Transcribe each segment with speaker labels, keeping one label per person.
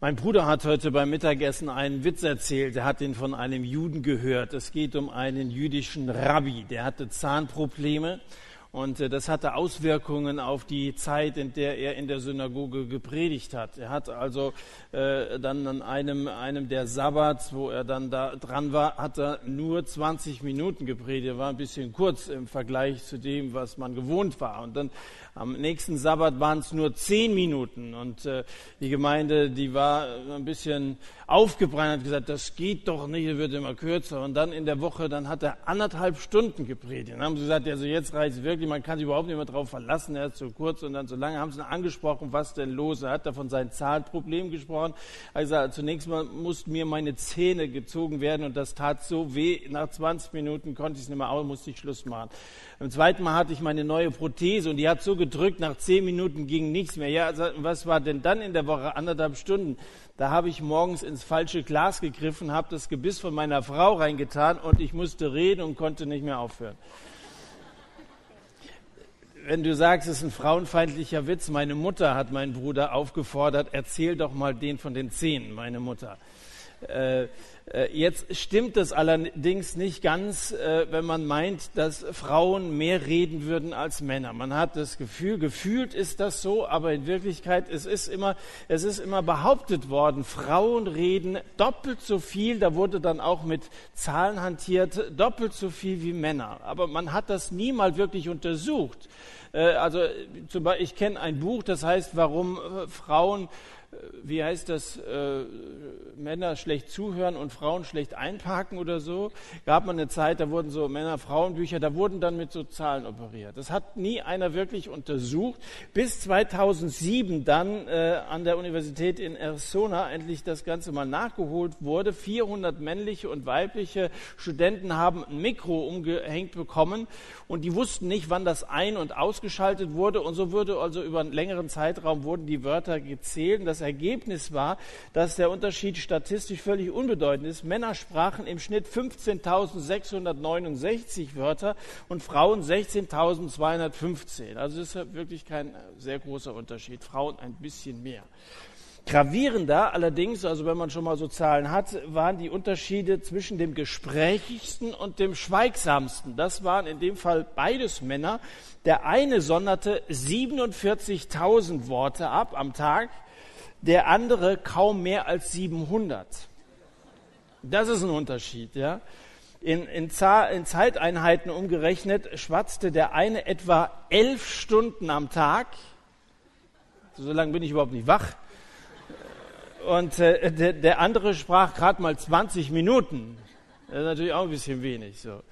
Speaker 1: Mein Bruder hat heute beim Mittagessen einen Witz erzählt. Er hat ihn von einem Juden gehört. Es geht um einen jüdischen Rabbi, der hatte Zahnprobleme und äh, das hatte Auswirkungen auf die Zeit, in der er in der Synagoge gepredigt hat. Er hat also äh, dann an einem, einem der Sabbats, wo er dann da dran war, hat er nur 20 Minuten gepredigt. Er war ein bisschen kurz im Vergleich zu dem, was man gewohnt war. Und dann am nächsten Sabbat waren es nur 10 Minuten. Und äh, die Gemeinde, die war ein bisschen aufgebrannt, hat gesagt, das geht doch nicht, es wird immer kürzer. Und dann in der Woche, dann hat er anderthalb Stunden gepredigt. Dann haben sie gesagt, also jetzt reicht es wirklich, man kann sich überhaupt nicht mehr darauf verlassen, er ist zu kurz und dann so lange haben sie angesprochen, was denn los? Er hat da von seinem Zahnproblem gesprochen. Gesagt, zunächst mal mussten mir meine Zähne gezogen werden und das tat so weh. Nach 20 Minuten konnte ich es nicht mehr aus, musste ich Schluss machen. Beim zweiten Mal hatte ich meine neue Prothese und die hat so gedrückt, nach 10 Minuten ging nichts mehr. Ja, also, was war denn dann in der Woche? Anderthalb Stunden. Da habe ich morgens ins falsche Glas gegriffen, habe das Gebiss von meiner Frau reingetan und ich musste reden und konnte nicht mehr aufhören wenn du sagst, es ist ein frauenfeindlicher Witz, meine Mutter hat meinen Bruder aufgefordert, erzähl doch mal den von den Zehen, meine Mutter. Äh, äh, jetzt stimmt es allerdings nicht ganz, äh, wenn man meint, dass Frauen mehr reden würden als Männer. Man hat das Gefühl, gefühlt ist das so, aber in Wirklichkeit es ist immer, es ist immer behauptet worden, Frauen reden doppelt so viel. Da wurde dann auch mit Zahlen hantiert, doppelt so viel wie Männer. Aber man hat das nie mal wirklich untersucht. Äh, also zum Beispiel, ich kenne ein Buch, das heißt, warum äh, Frauen wie heißt das, äh, Männer schlecht zuhören und Frauen schlecht einparken oder so. Gab man eine Zeit, da wurden so Männer-Frauen-Bücher, da wurden dann mit so Zahlen operiert. Das hat nie einer wirklich untersucht, bis 2007 dann äh, an der Universität in Arizona endlich das Ganze mal nachgeholt wurde. 400 männliche und weibliche Studenten haben ein Mikro umgehängt bekommen und die wussten nicht, wann das ein- und ausgeschaltet wurde und so wurde also über einen längeren Zeitraum wurden die Wörter gezählt. Das Ergebnis war, dass der Unterschied statistisch völlig unbedeutend ist. Männer sprachen im Schnitt 15.669 Wörter und Frauen 16.215. Also das ist wirklich kein sehr großer Unterschied. Frauen ein bisschen mehr. Gravierender allerdings, also wenn man schon mal so Zahlen hat, waren die Unterschiede zwischen dem gesprächigsten und dem schweigsamsten. Das waren in dem Fall beides Männer. Der eine sonderte 47.000 Worte ab am Tag, der andere kaum mehr als 700. Das ist ein Unterschied, ja. In, in, in, Zeiteinheiten umgerechnet schwatzte der eine etwa elf Stunden am Tag. So lange bin ich überhaupt nicht wach und äh, der, der, andere sprach gerade mal 20 Minuten. Das ist natürlich auch ein bisschen wenig. So.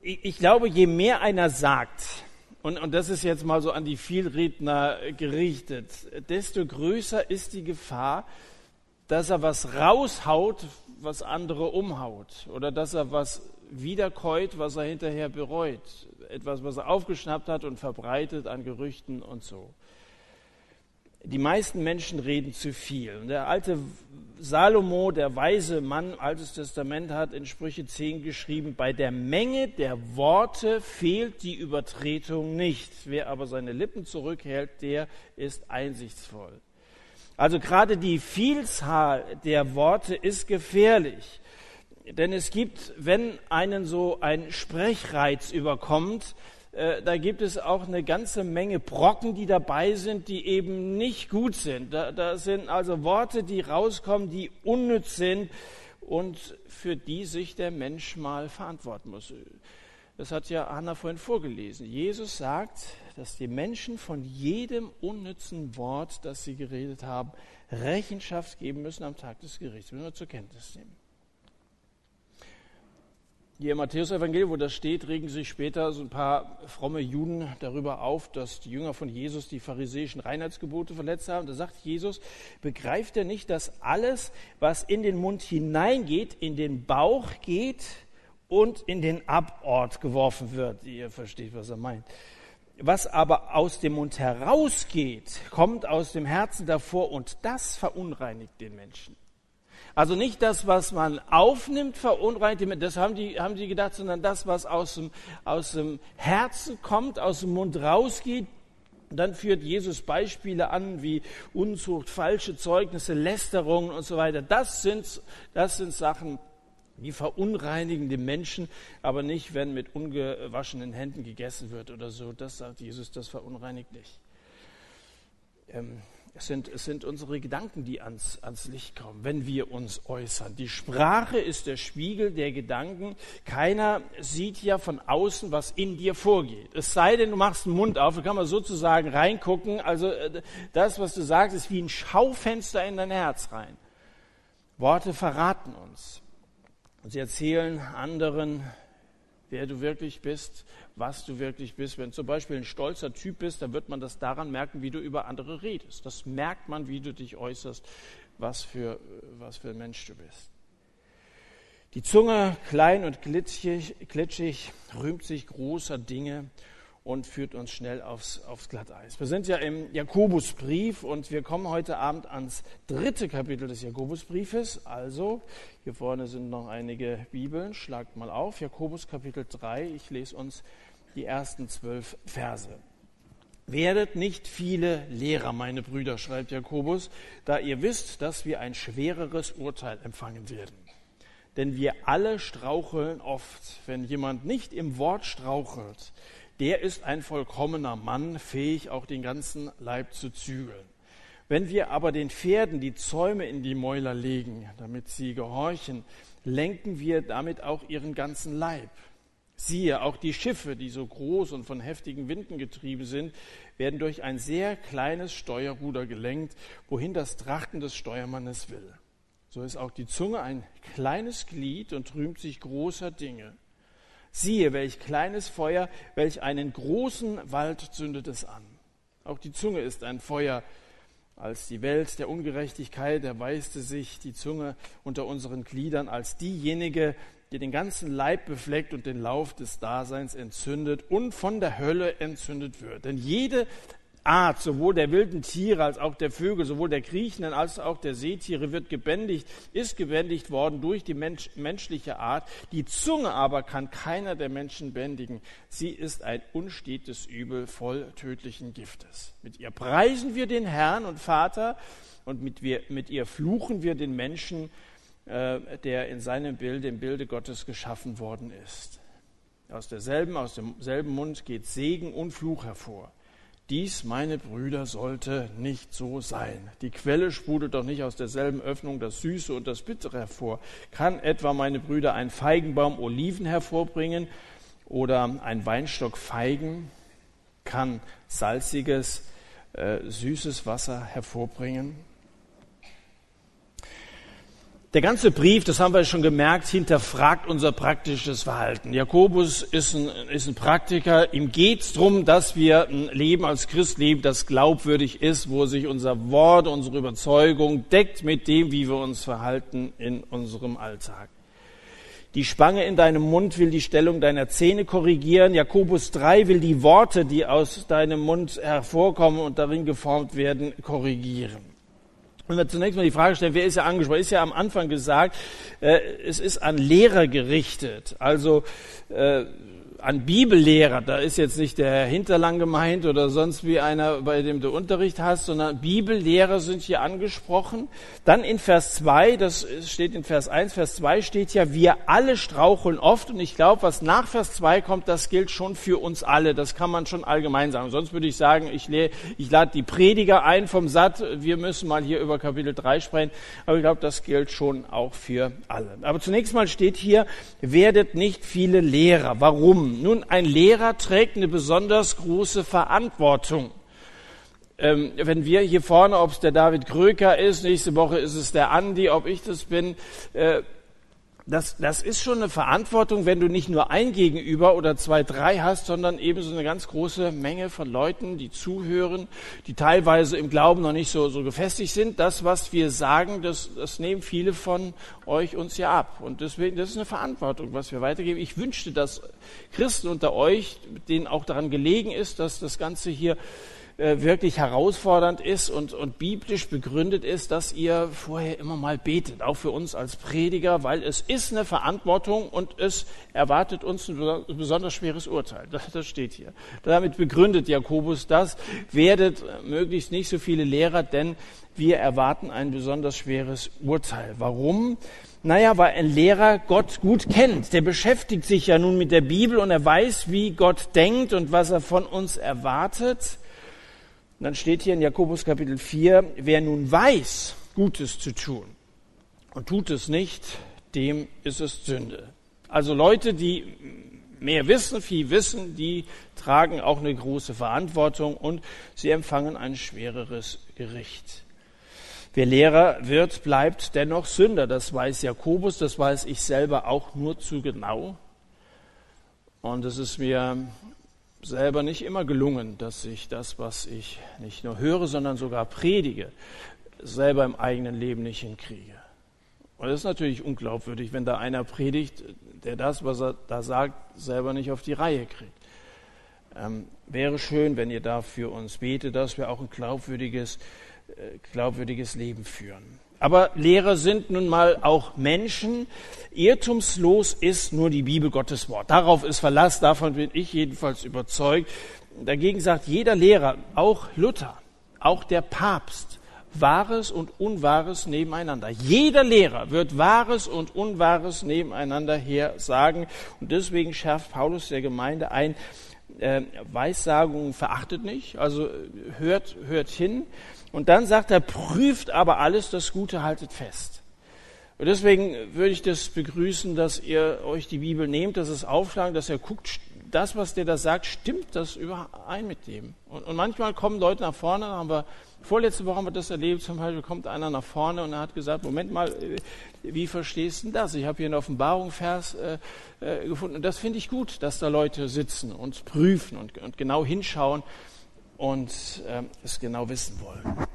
Speaker 1: Ich, ich glaube, je mehr einer sagt, und, und das ist jetzt mal so an die Vielredner gerichtet, desto größer ist die Gefahr, dass er was raushaut, was andere umhaut. Oder dass er was wiederkäut, was er hinterher bereut. Etwas, was er aufgeschnappt hat und verbreitet an Gerüchten und so die meisten Menschen reden zu viel. Und der alte Salomo, der weise Mann, Altes Testament, hat in Sprüche 10 geschrieben, bei der Menge der Worte fehlt die Übertretung nicht. Wer aber seine Lippen zurückhält, der ist einsichtsvoll. Also gerade die Vielzahl der Worte ist gefährlich. Denn es gibt, wenn einen so ein Sprechreiz überkommt, äh, da gibt es auch eine ganze Menge Brocken, die dabei sind, die eben nicht gut sind. Da, da sind also Worte, die rauskommen, die unnütz sind und für die sich der Mensch mal verantworten muss. Das hat ja Anna vorhin vorgelesen. Jesus sagt, dass die Menschen von jedem unnützen Wort, das sie geredet haben, Rechenschaft geben müssen am Tag des Gerichts. Müssen wir zur Kenntnis nehmen. Hier im Matthäus-Evangelium, wo das steht, regen sich später so ein paar fromme Juden darüber auf, dass die Jünger von Jesus die pharisäischen Reinheitsgebote verletzt haben. Da sagt Jesus, begreift er nicht, dass alles, was in den Mund hineingeht, in den Bauch geht und in den Abort geworfen wird? Ihr versteht, was er meint. Was aber aus dem Mund herausgeht, kommt aus dem Herzen davor und das verunreinigt den Menschen. Also nicht das, was man aufnimmt, verunreinigt, das haben die, haben die gedacht, sondern das, was aus dem, aus dem Herzen kommt, aus dem Mund rausgeht, dann führt Jesus Beispiele an wie Unzucht, falsche Zeugnisse, Lästerungen und so weiter. Das sind, das sind Sachen, die verunreinigen den Menschen, aber nicht, wenn mit ungewaschenen Händen gegessen wird oder so. Das sagt Jesus, das verunreinigt nicht. Ähm, es sind, es sind unsere Gedanken, die ans, ans Licht kommen, wenn wir uns äußern. Die Sprache ist der Spiegel der Gedanken. Keiner sieht ja von außen, was in dir vorgeht. Es sei denn, du machst den Mund auf, da kann man sozusagen reingucken. Also äh, das, was du sagst, ist wie ein Schaufenster in dein Herz rein. Worte verraten uns. Und sie erzählen anderen, wer du wirklich bist, was du wirklich bist. Wenn zum Beispiel ein stolzer Typ bist, dann wird man das daran merken, wie du über andere redest. Das merkt man, wie du dich äußerst, was für, was für ein Mensch du bist. Die Zunge, klein und glitschig, glitschig rühmt sich großer Dinge und führt uns schnell aufs, aufs Glatteis. Wir sind ja im Jakobusbrief und wir kommen heute Abend ans dritte Kapitel des Jakobusbriefes. Also, hier vorne sind noch einige Bibeln. Schlagt mal auf. Jakobus Kapitel 3. Ich lese uns die ersten zwölf Verse. Werdet nicht viele Lehrer, meine Brüder, schreibt Jakobus, da ihr wisst, dass wir ein schwereres Urteil empfangen werden. Denn wir alle straucheln oft. Wenn jemand nicht im Wort strauchelt, der ist ein vollkommener Mann, fähig auch den ganzen Leib zu zügeln. Wenn wir aber den Pferden die Zäume in die Mäuler legen, damit sie gehorchen, lenken wir damit auch ihren ganzen Leib. Siehe, auch die Schiffe, die so groß und von heftigen Winden getrieben sind, werden durch ein sehr kleines Steuerruder gelenkt, wohin das Trachten des Steuermannes will. So ist auch die Zunge ein kleines Glied und rühmt sich großer Dinge. Siehe, welch kleines Feuer, welch einen großen Wald zündet es an. Auch die Zunge ist ein Feuer. Als die Welt der Ungerechtigkeit erweiste sich die Zunge unter unseren Gliedern als diejenige, die den ganzen Leib befleckt und den Lauf des Daseins entzündet und von der Hölle entzündet wird. Denn jede Art, sowohl der wilden Tiere als auch der Vögel, sowohl der kriechenden als auch der Seetiere wird gebändigt, ist gebändigt worden durch die Mensch, menschliche Art. Die Zunge aber kann keiner der Menschen bändigen. Sie ist ein unstetes Übel voll tödlichen Giftes. Mit ihr preisen wir den Herrn und Vater und mit, wir, mit ihr fluchen wir den Menschen, äh, der in seinem Bild, im Bilde Gottes geschaffen worden ist. Aus derselben, aus demselben Mund geht Segen und Fluch hervor. Dies, meine Brüder, sollte nicht so sein. Die Quelle sprudelt doch nicht aus derselben Öffnung das Süße und das Bittere hervor. Kann etwa, meine Brüder, ein Feigenbaum Oliven hervorbringen oder ein Weinstock Feigen? Kann salziges, äh, süßes Wasser hervorbringen? Der ganze Brief, das haben wir schon gemerkt, hinterfragt unser praktisches Verhalten. Jakobus ist ein, ist ein Praktiker. Ihm geht es darum, dass wir ein Leben als Christ leben, das glaubwürdig ist, wo sich unser Wort, unsere Überzeugung deckt mit dem, wie wir uns verhalten in unserem Alltag. Die Spange in deinem Mund will die Stellung deiner Zähne korrigieren. Jakobus 3 will die Worte, die aus deinem Mund hervorkommen und darin geformt werden, korrigieren. Wenn wir zunächst mal die Frage stellen, wer ist ja angesprochen? Ist ja am Anfang gesagt, äh, es ist an Lehrer gerichtet. Also äh, an Bibellehrer, da ist jetzt nicht der Hinterlang gemeint oder sonst wie einer, bei dem du Unterricht hast, sondern Bibellehrer sind hier angesprochen. Dann in Vers 2, das steht in Vers 1, Vers 2 steht ja, wir alle straucheln oft und ich glaube, was nach Vers 2 kommt, das gilt schon für uns alle. Das kann man schon allgemein sagen. Sonst würde ich sagen, ich, ich lade die Prediger ein vom Satt, wir müssen mal hier über Kapitel 3 sprechen, aber ich glaube, das gilt schon auch für alle. Aber zunächst mal steht hier, werdet nicht viele Lehrer. Warum? Nun, ein Lehrer trägt eine besonders große Verantwortung. Ähm, wenn wir hier vorne, ob es der David Kröker ist, nächste Woche ist es der Andi, ob ich das bin, äh, das, das ist schon eine Verantwortung, wenn du nicht nur ein Gegenüber oder zwei, drei hast, sondern eben so eine ganz große Menge von Leuten, die zuhören, die teilweise im Glauben noch nicht so, so gefestigt sind. Das, was wir sagen, das, das nehmen viele von euch uns ja ab. Und deswegen, das ist eine Verantwortung, was wir weitergeben. Ich wünschte, dass Christen unter euch, denen auch daran gelegen ist, dass das Ganze hier äh, wirklich herausfordernd ist und, und biblisch begründet ist, dass ihr vorher immer mal betet, auch für uns als Prediger, weil es ist eine Verantwortung und es erwartet uns ein besonders schweres Urteil. Das, das steht hier. Damit begründet Jakobus das, werdet möglichst nicht so viele Lehrer, denn wir erwarten ein besonders schweres Urteil. Warum? Naja, weil ein Lehrer Gott gut kennt. Der beschäftigt sich ja nun mit der Bibel und er weiß, wie Gott denkt und was er von uns erwartet. Und dann steht hier in Jakobus Kapitel 4, wer nun weiß, Gutes zu tun und tut es nicht, dem ist es Sünde. Also Leute, die mehr wissen, viel wissen, die tragen auch eine große Verantwortung und sie empfangen ein schwereres Gericht. Wer Lehrer wird, bleibt dennoch Sünder. Das weiß Jakobus, das weiß ich selber auch nur zu genau. Und es ist mir selber nicht immer gelungen, dass ich das, was ich nicht nur höre, sondern sogar predige, selber im eigenen Leben nicht hinkriege. Und das ist natürlich unglaubwürdig, wenn da einer predigt, der das, was er da sagt, selber nicht auf die Reihe kriegt. Ähm, wäre schön, wenn ihr da für uns betet, dass wir auch ein glaubwürdiges äh, glaubwürdiges Leben führen. Aber Lehrer sind nun mal auch Menschen. Irrtumslos ist nur die Bibel Gottes Wort. Darauf ist Verlass, davon bin ich jedenfalls überzeugt. Dagegen sagt jeder Lehrer, auch Luther, auch der Papst, Wahres und Unwahres nebeneinander. Jeder Lehrer wird Wahres und Unwahres nebeneinander her sagen. Und deswegen schärft Paulus der Gemeinde ein, äh, Weissagungen verachtet nicht, also hört, hört hin, und dann sagt er, prüft aber alles, das Gute haltet fest. Und deswegen würde ich das begrüßen, dass ihr euch die Bibel nehmt, dass es aufschlagen, dass ihr guckt, das, was der da sagt, stimmt das überein mit dem? Und, und manchmal kommen Leute nach vorne, haben wir, vorletzte Woche haben wir das erlebt, zum Beispiel kommt einer nach vorne und er hat gesagt, Moment mal, äh, wie verstehst du das? Ich habe hier einen Offenbarung-Vers äh, äh, gefunden und das finde ich gut, dass da Leute sitzen und prüfen und, und genau hinschauen und äh, es genau wissen wollen.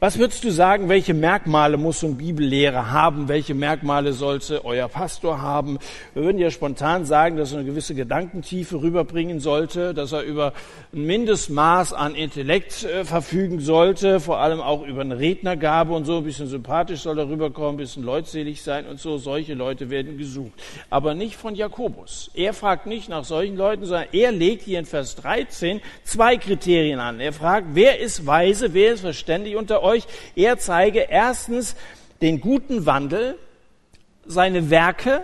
Speaker 1: Was würdest du sagen, welche Merkmale muss so ein Bibellehrer haben? Welche Merkmale sollte euer Pastor haben? Wir würden ja spontan sagen, dass er eine gewisse Gedankentiefe rüberbringen sollte, dass er über ein Mindestmaß an Intellekt äh, verfügen sollte, vor allem auch über eine Rednergabe und so. Ein bisschen sympathisch soll er rüberkommen, ein bisschen leutselig sein und so. Solche Leute werden gesucht. Aber nicht von Jakobus. Er fragt nicht nach solchen Leuten, sondern er legt hier in Vers 13 zwei Kriterien an. Er fragt, wer ist weise, wer ist verständig unter euch? Er zeige erstens den guten Wandel, seine Werke,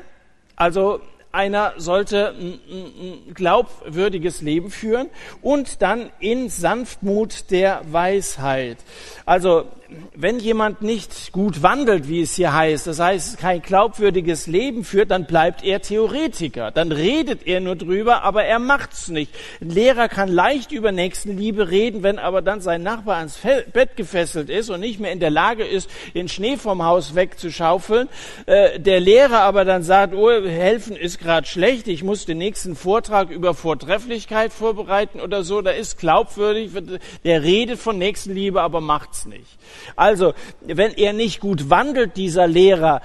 Speaker 1: also einer sollte ein, glaubwürdiges Leben führen und dann in Sanftmut der Weisheit. Also wenn jemand nicht gut wandelt, wie es hier heißt, das heißt kein glaubwürdiges Leben führt, dann bleibt er Theoretiker. Dann redet er nur drüber, aber er macht's nicht. Ein Lehrer kann leicht über Nächstenliebe reden, wenn aber dann sein Nachbar ans Bett gefesselt ist und nicht mehr in der Lage ist, den Schnee vom Haus wegzuschaufeln. Äh, der Lehrer aber dann sagt, oh, helfen ist gerade schlecht, ich muss den nächsten Vortrag über Vortrefflichkeit vorbereiten oder so. Da ist glaubwürdig, der redet von Nächstenliebe, aber macht's nicht. Also, wenn er nicht gut wandelt, dieser Lehrer,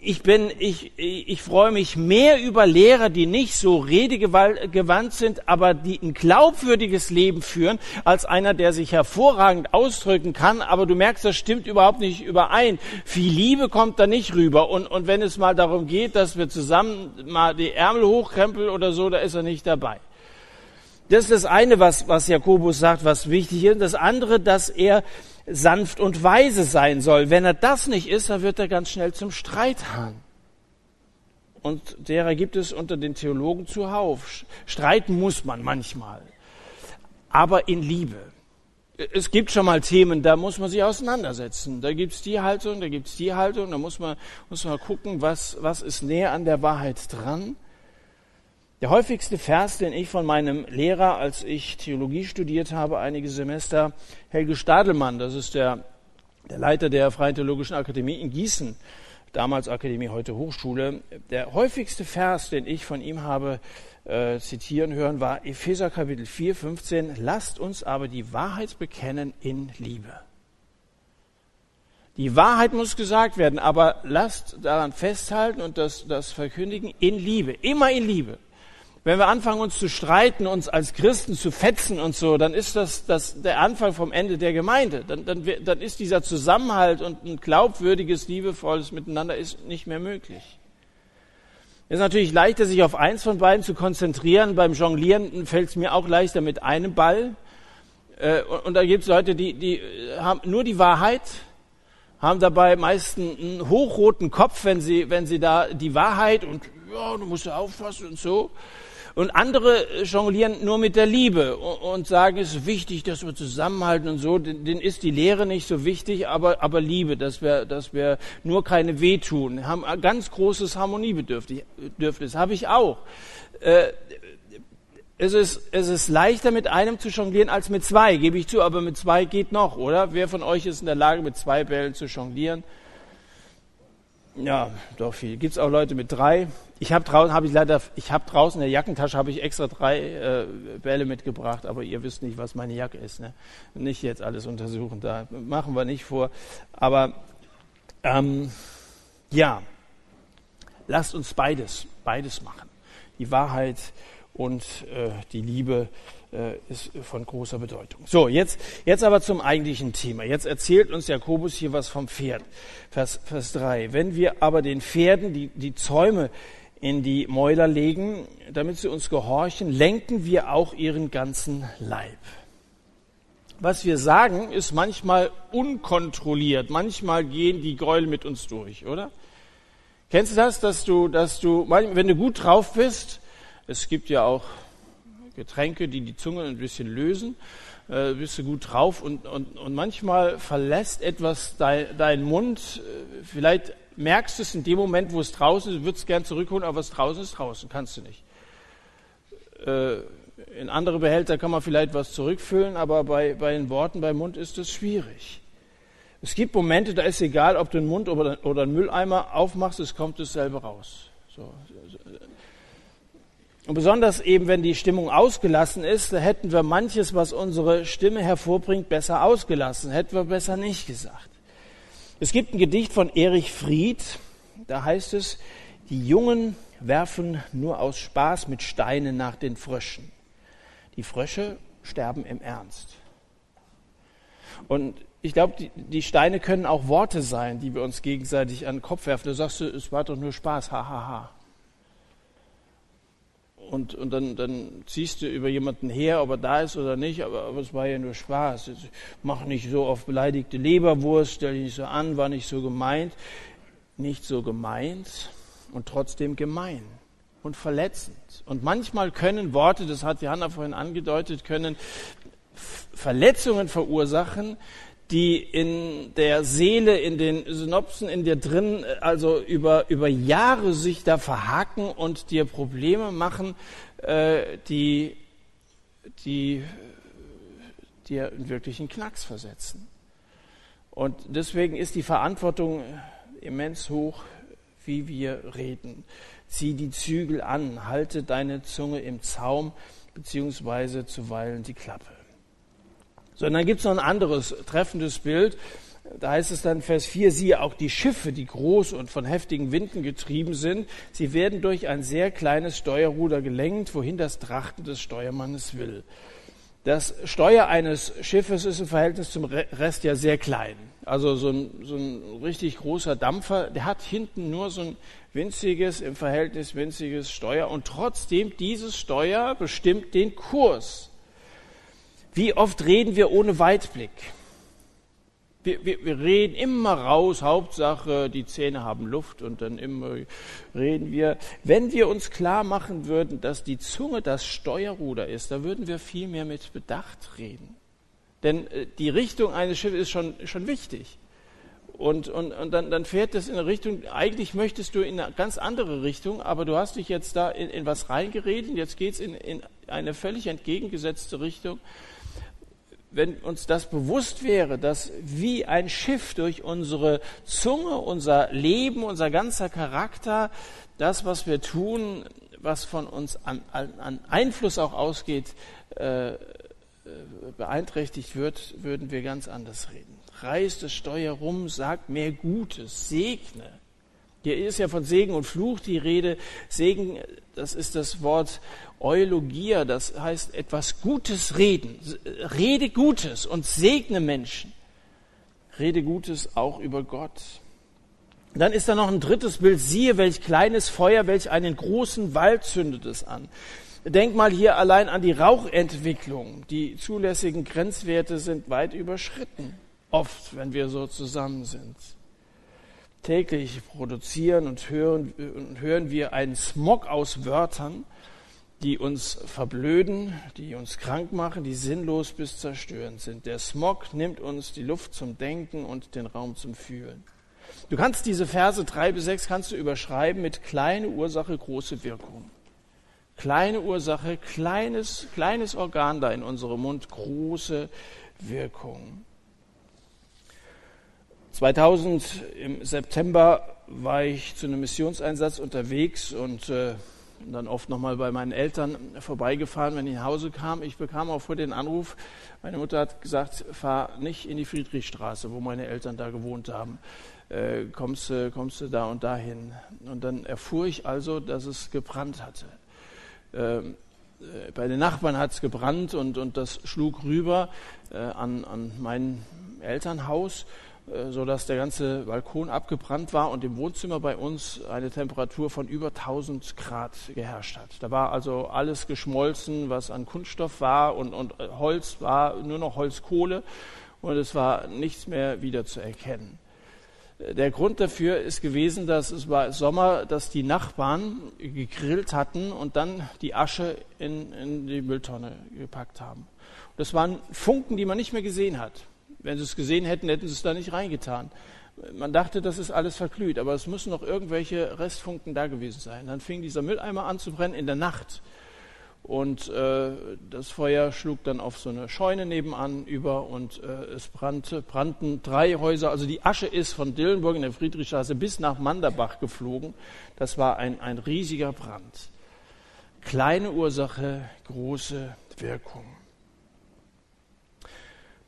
Speaker 1: ich bin, ich, ich freue mich mehr über Lehrer, die nicht so redegewandt sind, aber die ein glaubwürdiges Leben führen, als einer, der sich hervorragend ausdrücken kann, aber du merkst, das stimmt überhaupt nicht überein. Viel Liebe kommt da nicht rüber. Und, und wenn es mal darum geht, dass wir zusammen mal die Ärmel hochkrempeln oder so, da ist er nicht dabei. Das ist das eine, was, was Jakobus sagt, was wichtig ist. Das andere, dass er sanft und weise sein soll. Wenn er das nicht ist, dann wird er ganz schnell zum Streithahn. Und derer gibt es unter den Theologen zuhauf. Streiten muss man manchmal, aber in Liebe. Es gibt schon mal Themen, da muss man sich auseinandersetzen. Da gibt's die Haltung, da gibt's die Haltung, da muss man, muss man gucken, was, was ist näher an der Wahrheit dran. Der häufigste Vers, den ich von meinem Lehrer, als ich Theologie studiert habe, einige Semester, Helge Stadelmann, das ist der, der Leiter der Freien Theologischen Akademie in Gießen, damals Akademie, heute Hochschule. Der häufigste Vers, den ich von ihm habe äh, zitieren hören, war Epheser Kapitel 4, 15. Lasst uns aber die Wahrheit bekennen in Liebe. Die Wahrheit muss gesagt werden, aber lasst daran festhalten und das, das verkündigen in Liebe, immer in Liebe. Wenn wir anfangen, uns zu streiten, uns als Christen zu fetzen und so, dann ist das, das der Anfang vom Ende der Gemeinde. Dann, dann, dann ist dieser Zusammenhalt und ein glaubwürdiges, liebevolles Miteinander ist nicht mehr möglich. Es ist natürlich leichter, sich auf eins von beiden zu konzentrieren. Beim Jonglieren fällt es mir auch leichter mit einem Ball. Äh, und da gibt es Leute, die, die haben nur die Wahrheit, haben dabei meistens einen hochroten Kopf, wenn sie, wenn sie da die Wahrheit und ja, du musst aufpassen und so. Und andere jonglieren nur mit der Liebe und sagen, es ist wichtig, dass wir zusammenhalten und so. Denen ist die Lehre nicht so wichtig, aber, aber Liebe, dass wir, dass wir nur keine wehtun. Haben ein ganz großes Harmoniebedürfnis. Habe ich auch. Äh, es ist, es ist leichter mit einem zu jonglieren als mit zwei, gebe ich zu, aber mit zwei geht noch, oder? Wer von euch ist in der Lage, mit zwei Bällen zu jonglieren? Ja, doch viel. Gibt es auch Leute mit drei? Ich habe draußen, habe ich leider, ich habe draußen in der Jackentasche habe ich extra drei äh, Bälle mitgebracht, aber ihr wisst nicht, was meine Jacke ist. Ne? Nicht jetzt alles untersuchen, da machen wir nicht vor. Aber ähm, ja, lasst uns beides, beides machen. Die Wahrheit und äh, die Liebe ist von großer Bedeutung. So, jetzt, jetzt aber zum eigentlichen Thema. Jetzt erzählt uns Jakobus hier was vom Pferd. Vers, Vers 3. Wenn wir aber den Pferden die, die Zäume in die Mäuler legen, damit sie uns gehorchen, lenken wir auch ihren ganzen Leib. Was wir sagen, ist manchmal unkontrolliert. Manchmal gehen die Gräuel mit uns durch, oder? Kennst du das, dass du, dass du, wenn du gut drauf bist, es gibt ja auch Getränke, die die Zunge ein bisschen lösen, äh, bist du gut drauf und, und, und manchmal verlässt etwas dein, Mund. Äh, vielleicht merkst du es in dem Moment, wo es draußen ist, würdest gern zurückholen, aber was draußen ist, draußen, kannst du nicht. Äh, in andere Behälter kann man vielleicht was zurückfüllen, aber bei, bei den Worten beim Mund ist es schwierig. Es gibt Momente, da ist egal, ob du einen Mund oder, oder einen Mülleimer aufmachst, es kommt dasselbe raus. So, und besonders eben, wenn die Stimmung ausgelassen ist, da hätten wir manches, was unsere Stimme hervorbringt, besser ausgelassen, hätten wir besser nicht gesagt. Es gibt ein Gedicht von Erich Fried, da heißt es, die Jungen werfen nur aus Spaß mit Steinen nach den Fröschen. Die Frösche sterben im Ernst. Und ich glaube, die, die, Steine können auch Worte sein, die wir uns gegenseitig an den Kopf werfen. Du sagst, es war doch nur Spaß, hahaha. Ha, ha und, und dann, dann ziehst du über jemanden her, ob er da ist oder nicht, aber, aber es war ja nur Spaß. Mach nicht so auf beleidigte Leberwurst, stell dich nicht so an, war nicht so gemeint. Nicht so gemeint und trotzdem gemein und verletzend. Und manchmal können Worte, das hat Johanna vorhin angedeutet, können Verletzungen verursachen, die in der Seele, in den Synopsen, in dir drin, also über, über Jahre sich da verhaken und dir Probleme machen, äh, die, die dir einen wirklichen Knacks versetzen. Und deswegen ist die Verantwortung immens hoch, wie wir reden. Zieh die Zügel an, halte deine Zunge im Zaum, beziehungsweise zuweilen die Klappe. So, und dann gibt es noch ein anderes treffendes Bild. Da heißt es dann Vers 4, siehe auch die Schiffe, die groß und von heftigen Winden getrieben sind, sie werden durch ein sehr kleines Steuerruder gelenkt, wohin das Trachten des Steuermannes will. Das Steuer eines Schiffes ist im Verhältnis zum Rest ja sehr klein. Also so ein, so ein richtig großer Dampfer, der hat hinten nur so ein winziges, im Verhältnis winziges Steuer und trotzdem dieses Steuer bestimmt den Kurs wie oft reden wir ohne Weitblick? Wir, wir, wir, reden immer raus, Hauptsache, die Zähne haben Luft und dann immer reden wir. Wenn wir uns klar machen würden, dass die Zunge das Steuerruder ist, da würden wir viel mehr mit Bedacht reden. Denn äh, die Richtung eines Schiffes ist schon, schon wichtig. Und, und, und dann, dann fährt das in eine Richtung, eigentlich möchtest du in eine ganz andere Richtung, aber du hast dich jetzt da in, in was reingeredet, jetzt geht es in, in eine völlig entgegengesetzte Richtung wenn uns das bewusst wäre, dass wie ein Schiff durch unsere Zunge, unser Leben, unser ganzer Charakter, das, was wir tun, was von uns an, an Einfluss auch ausgeht, äh, beeinträchtigt wird, würden wir ganz anders reden. Reiß das Steuer rum, sag mehr Gutes, segne. Hier ist ja von Segen und Fluch die Rede. Segen, das ist das Wort Eulogia, das heißt etwas Gutes reden. Rede Gutes und segne Menschen. Rede Gutes auch über Gott. Dann ist da noch ein drittes Bild. Siehe, welch kleines Feuer, welch einen großen Wald zündet es an. Denk mal hier allein an die Rauchentwicklung. Die zulässigen Grenzwerte sind weit überschritten. Oft, wenn wir so zusammen sind. Täglich produzieren und hören, und hören wir einen Smog aus Wörtern, die uns verblöden, die uns krank machen, die sinnlos bis zerstörend sind. Der Smog nimmt uns die Luft zum Denken und den Raum zum Fühlen. Du kannst diese Verse drei bis sechs kannst du überschreiben mit kleine Ursache, große Wirkung. Kleine Ursache, kleines, kleines Organ da in unserem Mund, große Wirkung. 2000 im September war ich zu einem Missionseinsatz unterwegs und äh, dann oft nochmal bei meinen Eltern vorbeigefahren, wenn ich nach Hause kam. Ich bekam auch vor den Anruf, meine Mutter hat gesagt, fahr nicht in die Friedrichstraße, wo meine Eltern da gewohnt haben äh, kommst, du, kommst du da und dahin. Und dann erfuhr ich also, dass es gebrannt hatte. Ähm, äh, bei den Nachbarn hat es gebrannt und, und das schlug rüber äh, an, an mein Elternhaus, äh, sodass der ganze Balkon abgebrannt war und im Wohnzimmer bei uns eine Temperatur von über 1000 Grad geherrscht hat. Da war also alles geschmolzen, was an Kunststoff war und, und äh, Holz war nur noch Holzkohle und es war nichts mehr wieder zu erkennen. Der Grund dafür ist gewesen, dass es war Sommer, dass die Nachbarn gegrillt hatten und dann die Asche in, in die Mülltonne gepackt haben. Das waren Funken, die man nicht mehr gesehen hat. Wenn sie es gesehen hätten, hätten sie es da nicht reingetan. Man dachte, das ist alles verglüht, aber es müssen noch irgendwelche Restfunken da gewesen sein. Dann fing dieser Mülleimer an zu brennen in der Nacht. Und äh, das Feuer schlug dann auf so eine Scheune nebenan über und äh, es brannte, brannten drei Häuser. Also die Asche ist von Dillenburg in der Friedrichstraße bis nach Manderbach geflogen. Das war ein, ein riesiger Brand. Kleine Ursache, große Wirkung.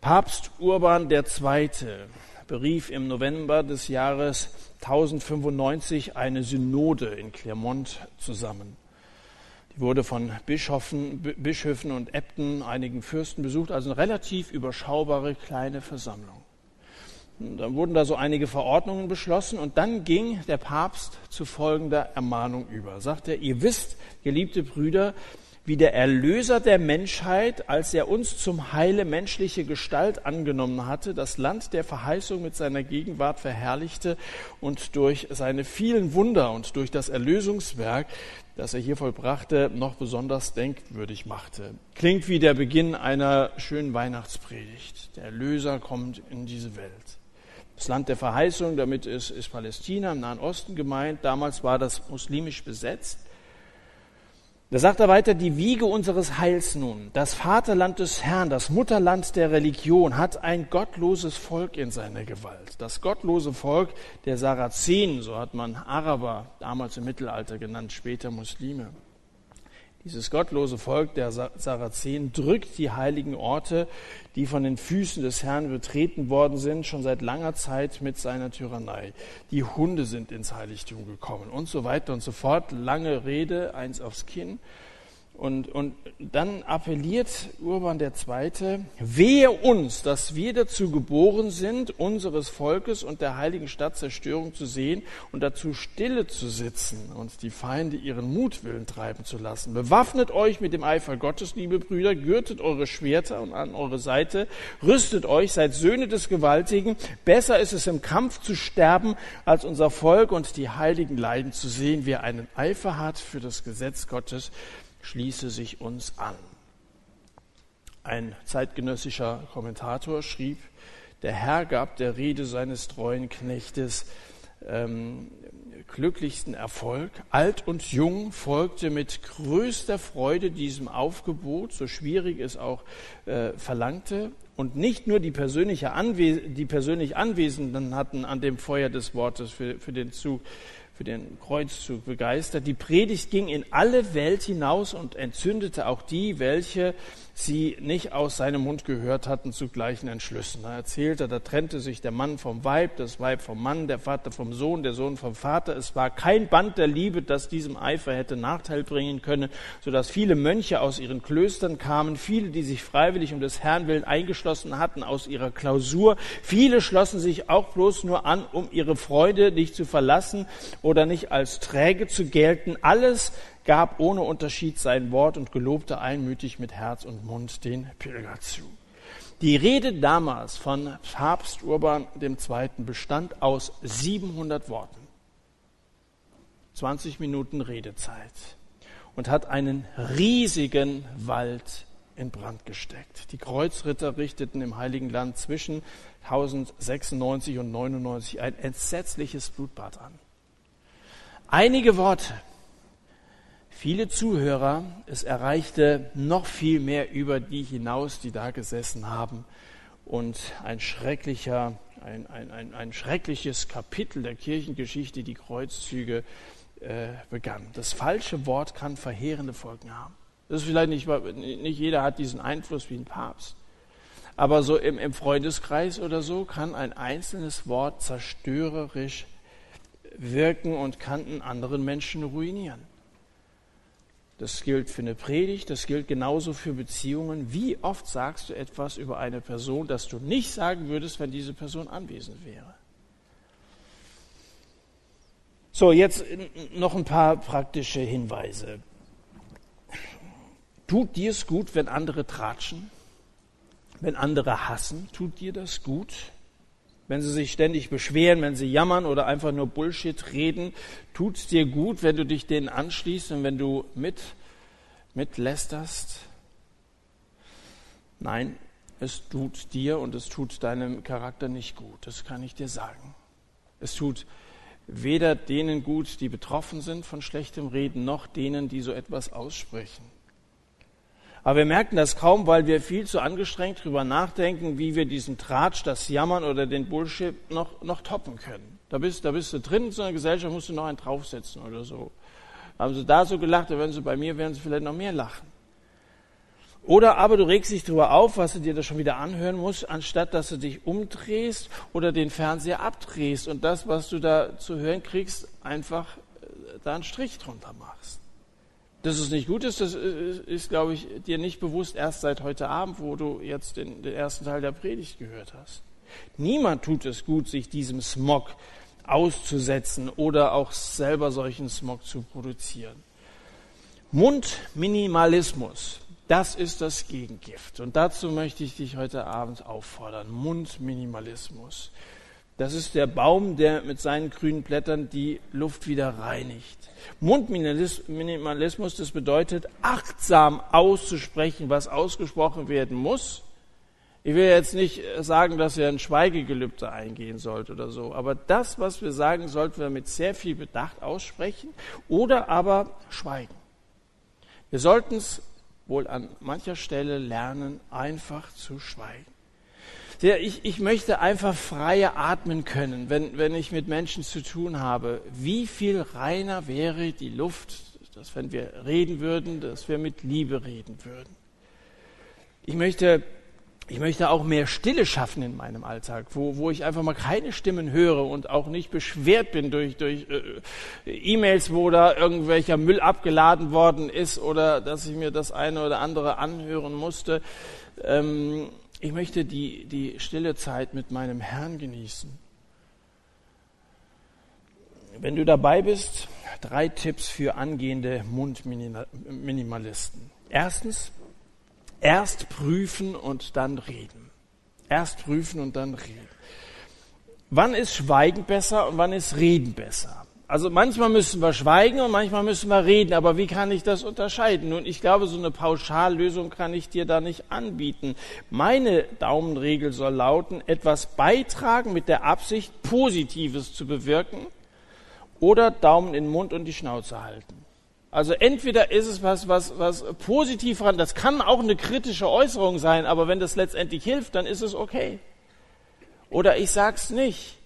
Speaker 1: Papst Urban II. berief im November des Jahres 1095 eine Synode in Clermont zusammen wurde von Bischöfen, Bischöfen und Äbten, einigen Fürsten besucht, also eine relativ überschaubare kleine Versammlung. dann wurden da so einige Verordnungen beschlossen und dann ging der Papst zu folgender Ermahnung über. Sagt er, ihr wisst, geliebte Brüder, wie der Erlöser der Menschheit, als er uns zum Heile menschliche Gestalt angenommen hatte, das Land der Verheißung mit seiner Gegenwart verherrlichte und durch seine vielen Wunder und durch das Erlösungswerk, das er hier vollbrachte, noch besonders denkwürdig machte. Klingt wie der Beginn einer schönen Weihnachtspredigt. Der Erlöser kommt in diese Welt. Das Land der Verheißung, damit ist, ist Palästina im Nahen Osten gemeint. Damals war das muslimisch besetzt. Da sagt er weiter, die Wiege unseres Heils nun, das Vaterland des Herrn, das Mutterland der Religion, hat ein gottloses Volk in seiner Gewalt. Das gottlose Volk der Sarazenen, so hat man Araber damals im Mittelalter genannt, später Muslime. Dieses gottlose Volk der Sarazenen drückt die heiligen Orte, die von den Füßen des Herrn betreten worden sind, schon seit langer Zeit mit seiner Tyrannei. Die Hunde sind ins Heiligtum gekommen und so weiter und so fort. Lange Rede, eins aufs Kinn. Und, und dann appelliert Urban II., wehe uns, dass wir dazu geboren sind, unseres Volkes und der heiligen Stadt Zerstörung zu sehen und dazu stille zu sitzen und die Feinde ihren Mutwillen treiben zu lassen. Bewaffnet euch mit dem Eifer Gottes, liebe Brüder, gürtet eure Schwerter und an eure Seite, rüstet euch, seid Söhne des Gewaltigen. Besser ist es im Kampf zu sterben, als unser Volk und die Heiligen leiden zu sehen, wer einen Eifer hat für das Gesetz Gottes schließe sich uns an. Ein zeitgenössischer Kommentator schrieb, der Herr gab der Rede seines treuen Knechtes ähm, glücklichsten Erfolg. Alt und jung folgte mit größter Freude diesem Aufgebot, so schwierig es auch äh, verlangte. Und nicht nur die, persönliche Anwes die persönlich Anwesenden hatten an dem Feuer des Wortes für, für den Zug für den Kreuzzug begeistert. Die Predigt ging in alle Welt hinaus und entzündete auch die, welche sie nicht aus seinem Mund gehört hatten zu gleichen Entschlüssen. Da erzählte, da trennte sich der Mann vom Weib, das Weib vom Mann, der Vater vom Sohn, der Sohn vom Vater. Es war kein Band der Liebe, das diesem Eifer hätte Nachteil bringen können, sodass viele Mönche aus ihren Klöstern kamen, viele, die sich freiwillig um des Herrn willen eingeschlossen hatten aus ihrer Klausur. Viele schlossen sich auch bloß nur an, um ihre Freude nicht zu verlassen oder nicht als träge zu gelten. Alles gab ohne Unterschied sein Wort und gelobte einmütig mit Herz und Mund den Pilger zu. Die Rede damals von Papst Urban II. bestand aus 700 Worten, 20 Minuten Redezeit und hat einen riesigen Wald in Brand gesteckt. Die Kreuzritter richteten im Heiligen Land zwischen 1096 und 99 ein entsetzliches Blutbad an. Einige Worte viele Zuhörer. Es erreichte noch viel mehr über die hinaus, die da gesessen haben. Und ein schrecklicher, ein, ein, ein, ein schreckliches Kapitel der Kirchengeschichte, die Kreuzzüge, äh, begann. Das falsche Wort kann verheerende Folgen haben. Das ist vielleicht nicht, nicht jeder hat diesen Einfluss wie ein Papst. Aber so im, im Freundeskreis oder so kann ein einzelnes Wort zerstörerisch wirken und kann einen anderen Menschen ruinieren. Das gilt für eine Predigt, das gilt genauso für Beziehungen. Wie oft sagst du etwas über eine Person, das du nicht sagen würdest, wenn diese Person anwesend wäre? So, jetzt noch ein paar praktische Hinweise. Tut dir es gut, wenn andere tratschen? Wenn andere hassen, tut dir das gut? Wenn sie sich ständig beschweren, wenn sie jammern oder einfach nur Bullshit reden, tut es dir gut, wenn du dich denen anschließt und wenn du mit, mitlästerst? Nein, es tut dir und es tut deinem Charakter nicht gut, das kann ich dir sagen. Es tut weder denen gut, die betroffen sind von schlechtem Reden, noch denen, die so etwas aussprechen. Aber wir merken das kaum, weil wir viel zu angestrengt darüber nachdenken, wie wir diesen Tratsch, das Jammern oder den Bullshit noch, noch toppen können. Da bist, da bist du drin in so einer Gesellschaft, musst du noch einen draufsetzen oder so. Haben sie da so gelacht, da werden sie bei mir, werden sie vielleicht noch mehr lachen. Oder aber du regst dich darüber auf, was du dir da schon wieder anhören musst, anstatt dass du dich umdrehst oder den Fernseher abdrehst und das, was du da zu hören kriegst, einfach äh, da einen Strich drunter machst. Dass es nicht gut ist, das ist, glaube ich, dir nicht bewusst erst seit heute Abend, wo du jetzt den, den ersten Teil der Predigt gehört hast. Niemand tut es gut, sich diesem Smog auszusetzen oder auch selber solchen Smog zu produzieren. Mundminimalismus, das ist das Gegengift. Und dazu möchte ich dich heute Abend auffordern. Mundminimalismus. Das ist der Baum, der mit seinen grünen Blättern die Luft wieder reinigt. Mundminimalismus, das bedeutet achtsam auszusprechen, was ausgesprochen werden muss. Ich will jetzt nicht sagen, dass ihr ein Schweigegelübde eingehen sollt oder so, aber das, was wir sagen, sollten wir mit sehr viel Bedacht aussprechen oder aber schweigen. Wir sollten es wohl an mancher Stelle lernen, einfach zu schweigen. Ich, ich möchte einfach freier atmen können, wenn, wenn ich mit Menschen zu tun habe. Wie viel reiner wäre die Luft, dass wenn wir reden würden, dass wir mit Liebe reden würden. Ich möchte, ich möchte auch mehr Stille schaffen in meinem Alltag, wo, wo ich einfach mal keine Stimmen höre und auch nicht beschwert bin durch, durch äh, E-Mails, wo da irgendwelcher Müll abgeladen worden ist oder dass ich mir das eine oder andere anhören musste. Ähm, ich möchte die, die stille Zeit mit meinem Herrn genießen. Wenn du dabei bist, drei Tipps für angehende Mundminimalisten. Erstens, erst prüfen und dann reden. Erst prüfen und dann reden. Wann ist Schweigen besser und wann ist Reden besser? Also manchmal müssen wir schweigen und manchmal müssen wir reden, aber wie kann ich das unterscheiden? Nun, ich glaube, so eine Pauschallösung kann ich dir da nicht anbieten. Meine Daumenregel soll lauten, etwas beitragen mit der Absicht, Positives zu bewirken oder Daumen in den Mund und die Schnauze halten. Also entweder ist es was, was, was positiv ran, das kann auch eine kritische Äußerung sein, aber wenn das letztendlich hilft, dann ist es okay. Oder ich sag's nicht.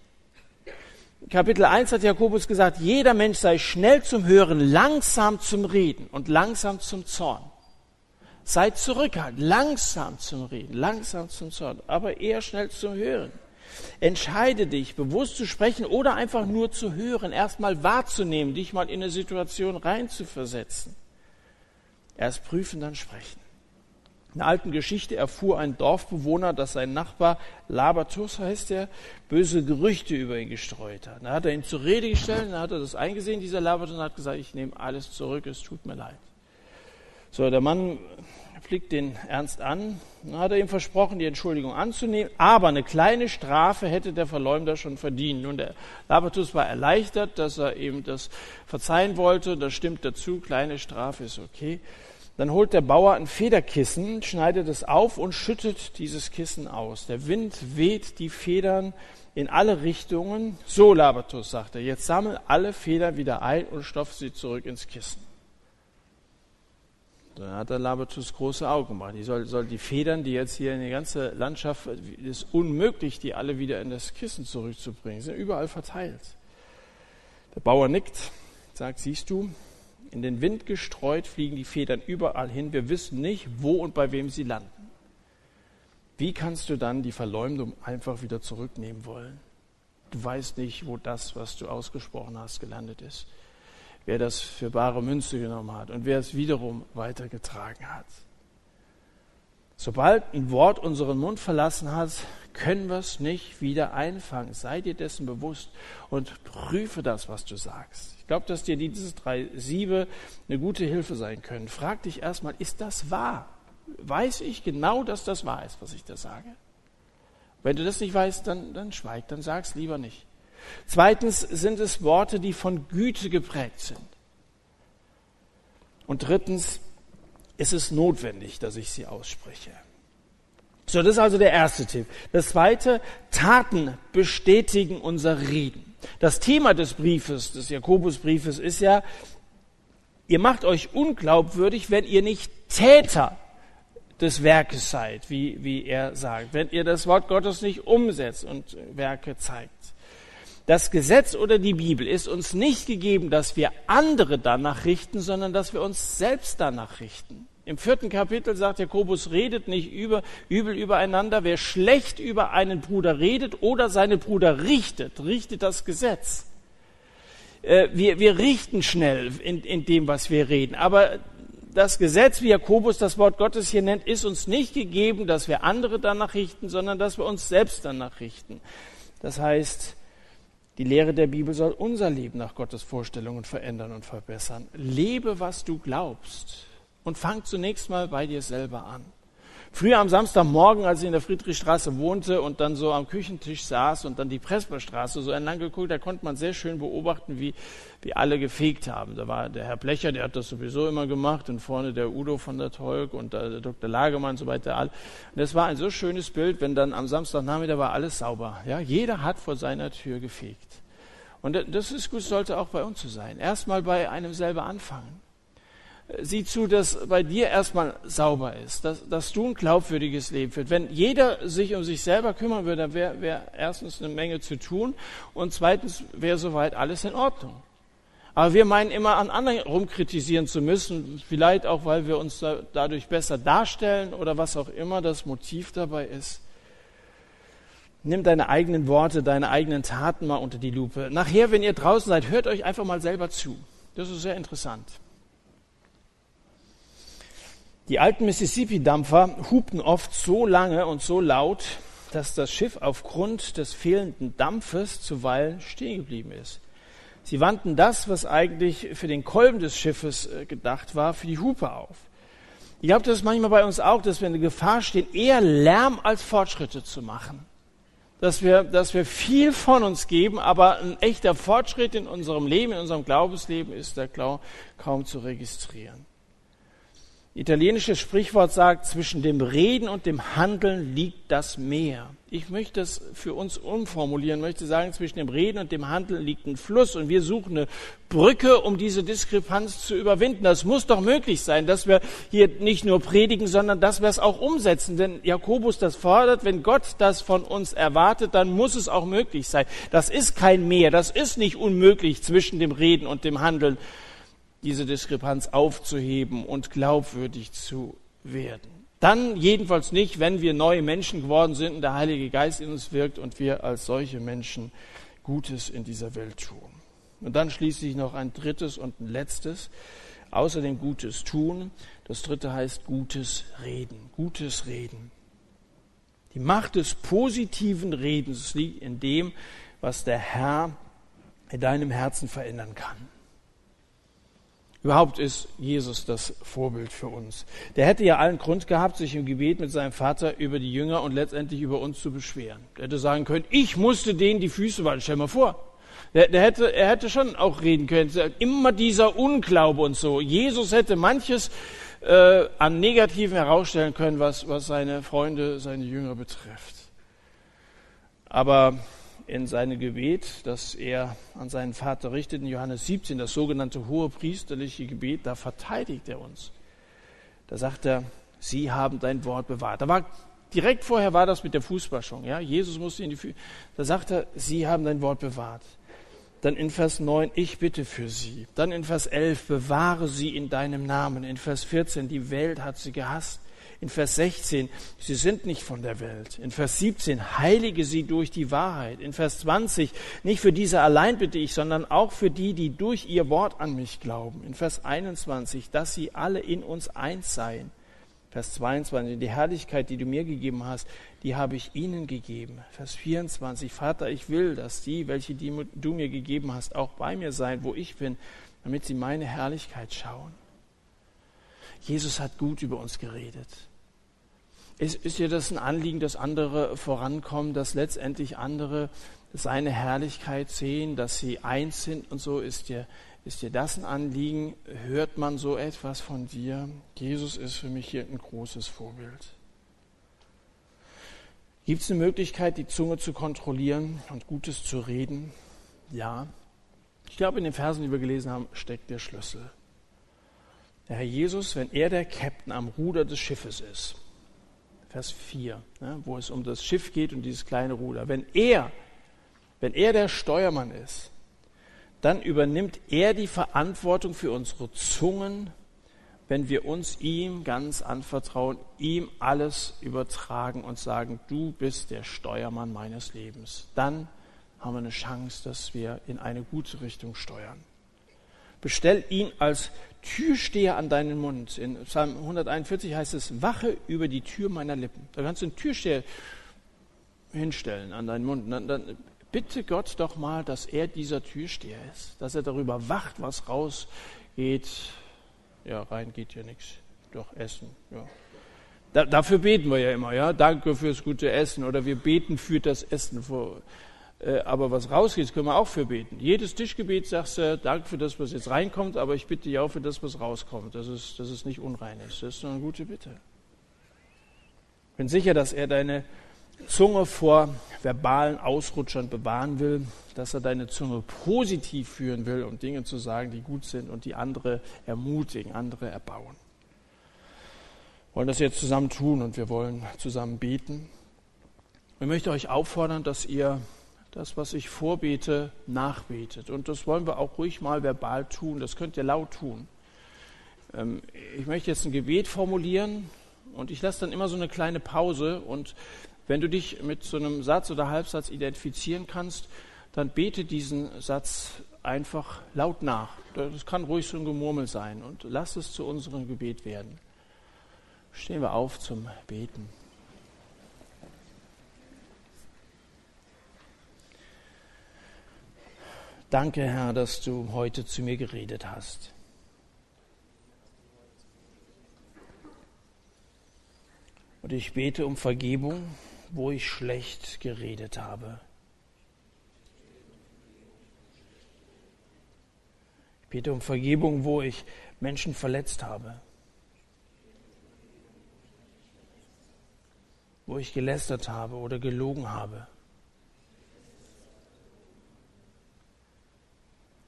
Speaker 1: Kapitel 1 hat Jakobus gesagt, jeder Mensch sei schnell zum Hören, langsam zum Reden und langsam zum Zorn. Seid zurückhaltend, langsam zum Reden, langsam zum Zorn, aber eher schnell zum Hören. Entscheide dich, bewusst zu sprechen oder einfach nur zu hören, erstmal wahrzunehmen, dich mal in eine Situation reinzuversetzen. Erst prüfen, dann sprechen. In einer alten Geschichte erfuhr ein Dorfbewohner, dass sein Nachbar, Labatus heißt er, böse Gerüchte über ihn gestreut hat. Da hat er ihn zur Rede gestellt, dann hat er das eingesehen, dieser Labatus, und hat gesagt, ich nehme alles zurück, es tut mir leid. So, der Mann blickt den ernst an. Dann hat er ihm versprochen, die Entschuldigung anzunehmen, aber eine kleine Strafe hätte der Verleumder schon verdient. Nun, der Labatus war erleichtert, dass er ihm das verzeihen wollte. Das stimmt dazu, kleine Strafe ist okay. Dann holt der Bauer ein Federkissen, schneidet es auf und schüttet dieses Kissen aus. Der Wind weht die Federn in alle Richtungen. So, Labatus, sagt er, jetzt sammel alle Federn wieder ein und stopf sie zurück ins Kissen. Dann hat der Labatus große Augen gemacht. Die soll, soll die Federn, die jetzt hier in die ganze Landschaft, ist unmöglich, die alle wieder in das Kissen zurückzubringen. Sie sind überall verteilt. Der Bauer nickt, sagt, siehst du, in den Wind gestreut fliegen die Federn überall hin. Wir wissen nicht, wo und bei wem sie landen. Wie kannst du dann die Verleumdung einfach wieder zurücknehmen wollen? Du weißt nicht, wo das, was du ausgesprochen hast, gelandet ist wer das für bare Münze genommen hat und wer es wiederum weitergetragen hat. Sobald ein Wort unseren Mund verlassen hat, können wir es nicht wieder einfangen. Sei dir dessen bewusst und prüfe das, was du sagst. Ich glaube, dass dir diese drei Siebe eine gute Hilfe sein können. Frag dich erstmal, ist das wahr? Weiß ich genau, dass das wahr ist, was ich da sage? Wenn du das nicht weißt, dann, dann schweig, dann sag's lieber nicht. Zweitens sind es Worte, die von Güte geprägt sind. Und drittens ist es notwendig, dass ich sie ausspreche. So, das ist also der erste Tipp. Das zweite, Taten bestätigen unser Reden. Das Thema des Briefes, des Jakobusbriefes ist ja, ihr macht euch unglaubwürdig, wenn ihr nicht Täter des Werkes seid, wie, wie er sagt, wenn ihr das Wort Gottes nicht umsetzt und Werke zeigt das Gesetz oder die Bibel ist uns nicht gegeben, dass wir andere danach richten, sondern dass wir uns selbst danach richten. Im vierten Kapitel sagt Jakobus, redet nicht über, übel übereinander. Wer schlecht über einen Bruder redet oder seine Bruder richtet, richtet das Gesetz. Äh, wir, wir richten schnell in, in dem, was wir reden. Aber das Gesetz, wie Jakobus das Wort Gottes hier nennt, ist uns nicht gegeben, dass wir andere danach richten, sondern dass wir uns selbst danach richten. Das heißt, die Lehre der Bibel soll unser Leben nach Gottes Vorstellungen verändern und verbessern. Lebe, was du glaubst und fang zunächst mal bei dir selber an. Früher am Samstagmorgen, als ich in der Friedrichstraße wohnte und dann so am Küchentisch saß und dann die Presperstraße so entlang geguckt, da konnte man sehr schön beobachten, wie, wie alle gefegt haben. Da war der Herr Blecher, der hat das sowieso immer gemacht und vorne der Udo von der Tolk und der Dr. Lagemann und so weiter. Und das war ein so schönes Bild, wenn dann am Samstagnachmittag war alles sauber. Ja, jeder hat vor seiner Tür gefegt. Und das ist gut, sollte auch bei uns so sein. Erstmal bei einem selber anfangen sieh zu, dass bei dir erstmal sauber ist, dass, dass du ein glaubwürdiges Leben führst. Wenn jeder sich um sich selber kümmern würde, dann wäre wär erstens eine Menge zu tun und zweitens wäre soweit alles in Ordnung. Aber wir meinen immer an anderen rumkritisieren zu müssen, vielleicht auch, weil wir uns da, dadurch besser darstellen oder was auch immer das Motiv dabei ist. Nimm deine eigenen Worte, deine eigenen Taten mal unter die Lupe. Nachher, wenn ihr draußen seid, hört euch einfach mal selber zu. Das ist sehr interessant. Die alten Mississippi-Dampfer hupten oft so lange und so laut, dass das Schiff aufgrund des fehlenden Dampfes zuweilen stehen geblieben ist. Sie wandten das, was eigentlich für den Kolben des Schiffes äh, gedacht war, für die Hupe auf. Ich glaube, das ist manchmal bei uns auch, dass wir in der Gefahr stehen, eher Lärm als Fortschritte zu machen. Dass wir, dass wir viel von uns geben, aber ein echter Fortschritt in unserem Leben, in unserem Glaubensleben ist da kaum zu registrieren. Italienisches Sprichwort sagt, zwischen dem Reden und dem Handeln liegt das Meer. Ich möchte es für uns umformulieren, möchte sagen, zwischen dem Reden und dem Handeln liegt ein Fluss und wir suchen eine Brücke, um diese Diskrepanz zu überwinden. Das muss doch möglich sein, dass wir hier nicht nur predigen, sondern dass wir es auch umsetzen. Denn Jakobus das fordert, wenn Gott das von uns erwartet, dann muss es auch möglich sein. Das ist kein Meer, das ist nicht unmöglich zwischen dem Reden und dem Handeln diese Diskrepanz aufzuheben und glaubwürdig zu werden. Dann jedenfalls nicht, wenn wir neue Menschen geworden sind und der Heilige Geist in uns wirkt und wir als solche Menschen Gutes in dieser Welt tun. Und dann schließlich noch ein drittes und ein letztes. Außerdem Gutes tun. Das dritte heißt Gutes reden. Gutes reden. Die Macht des positiven Redens liegt in dem, was der Herr in deinem Herzen verändern kann. Überhaupt ist Jesus das Vorbild für uns. Der hätte ja allen Grund gehabt, sich im Gebet mit seinem Vater über die Jünger und letztendlich über uns zu beschweren. Er hätte sagen können, ich musste denen die Füße waschen. Stell mal vor. Der, der hätte, er hätte schon auch reden können. Immer dieser Unglaube und so. Jesus hätte manches äh, an Negativen herausstellen können, was, was seine Freunde, seine Jünger betrifft. Aber in seinem Gebet, das er an seinen Vater richtet, in Johannes 17, das sogenannte hohe priesterliche Gebet, da verteidigt er uns. Da sagt er, Sie haben dein Wort bewahrt. Da war, direkt vorher war das mit der Fußwaschung, ja. Jesus musste in die Füße. Da sagt er, Sie haben dein Wort bewahrt. Dann in Vers 9, ich bitte für sie. Dann in Vers 11, bewahre sie in deinem Namen. In Vers 14, die Welt hat sie gehasst. In Vers 16, sie sind nicht von der Welt. In Vers 17, heilige sie durch die Wahrheit. In Vers 20, nicht für diese allein bitte ich, sondern auch für die, die durch ihr Wort an mich glauben. In Vers 21, dass sie alle in uns eins seien. Vers 22, die Herrlichkeit, die du mir gegeben hast, die habe ich ihnen gegeben. Vers 24, Vater, ich will, dass die, welche die du mir gegeben hast, auch bei mir sein, wo ich bin, damit sie meine Herrlichkeit schauen. Jesus hat gut über uns geredet. Ist, ist dir das ein Anliegen, dass andere vorankommen, dass letztendlich andere seine Herrlichkeit sehen, dass sie eins sind und so? Ist dir ist dir das ein Anliegen? Hört man so etwas von dir? Jesus ist für mich hier ein großes Vorbild. Gibt es eine Möglichkeit, die Zunge zu kontrollieren und Gutes zu reden? Ja. Ich glaube, in den Versen, die wir gelesen haben, steckt der Schlüssel. Der Herr Jesus, wenn er der Captain am Ruder des Schiffes ist, Vers 4, ne, wo es um das Schiff geht und dieses kleine Ruder, wenn er, wenn er der Steuermann ist, dann übernimmt er die Verantwortung für unsere Zungen, wenn wir uns ihm ganz anvertrauen, ihm alles übertragen und sagen, du bist der Steuermann meines Lebens. Dann haben wir eine Chance, dass wir in eine gute Richtung steuern. Bestell ihn als Türsteher an deinen Mund. In Psalm 141 heißt es, wache über die Tür meiner Lippen. Da kannst du einen Türsteher hinstellen an deinen Mund. Dann, dann bitte Gott doch mal, dass er dieser Türsteher ist, dass er darüber wacht, was rausgeht. Ja, rein geht ja nichts. Doch, Essen, ja. Da, dafür beten wir ja immer, ja. Danke fürs gute Essen oder wir beten für das Essen. Vor, aber was rausgeht, können wir auch für beten. Jedes Tischgebet sagst du, danke für das, was jetzt reinkommt, aber ich bitte ja auch für das, was rauskommt, dass es, dass es nicht unrein ist. Das ist eine gute Bitte. Ich bin sicher, dass er deine Zunge vor verbalen Ausrutschern bewahren will, dass er deine Zunge positiv führen will, um Dinge zu sagen, die gut sind und die andere ermutigen, andere erbauen. Wir wollen das jetzt zusammen tun und wir wollen zusammen beten. Ich möchte euch auffordern, dass ihr das, was ich vorbete, nachbetet. Und das wollen wir auch ruhig mal verbal tun. Das könnt ihr laut tun. Ähm, ich möchte jetzt ein Gebet formulieren und ich lasse dann immer so eine kleine Pause und wenn du dich mit so einem Satz oder Halbsatz identifizieren kannst, dann bete diesen Satz einfach laut nach. Das kann ruhig so ein Gemurmel sein und lass es zu unserem Gebet werden. Stehen wir auf zum Beten. Danke, Herr, dass du heute zu mir geredet hast. Und ich bete um Vergebung wo ich schlecht geredet habe. Ich bete um Vergebung, wo ich Menschen verletzt habe. Wo ich gelästert habe oder gelogen habe.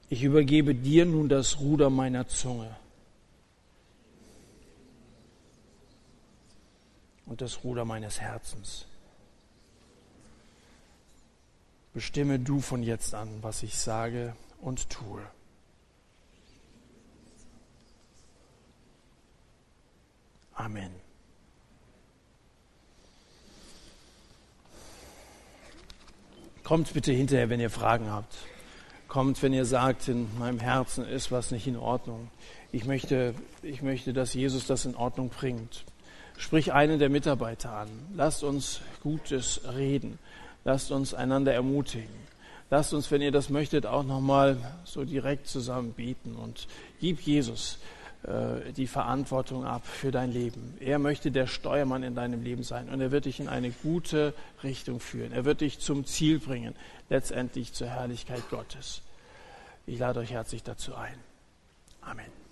Speaker 1: Ich übergebe dir nun das Ruder meiner Zunge und das Ruder meines Herzens. Bestimme du von jetzt an, was ich sage und tue. Amen. Kommt bitte hinterher, wenn ihr Fragen habt. Kommt, wenn ihr sagt, in meinem Herzen ist was nicht in Ordnung. Ich möchte, ich möchte, dass Jesus das in Ordnung bringt. Sprich einen der Mitarbeiter an. Lasst uns Gutes reden. Lasst uns einander ermutigen. Lasst uns, wenn ihr das möchtet, auch nochmal so direkt zusammen beten und gib Jesus äh, die Verantwortung ab für dein Leben. Er möchte der Steuermann in deinem Leben sein und er wird dich in eine gute Richtung führen. Er wird dich zum Ziel bringen, letztendlich zur Herrlichkeit Gottes. Ich lade euch herzlich dazu ein. Amen.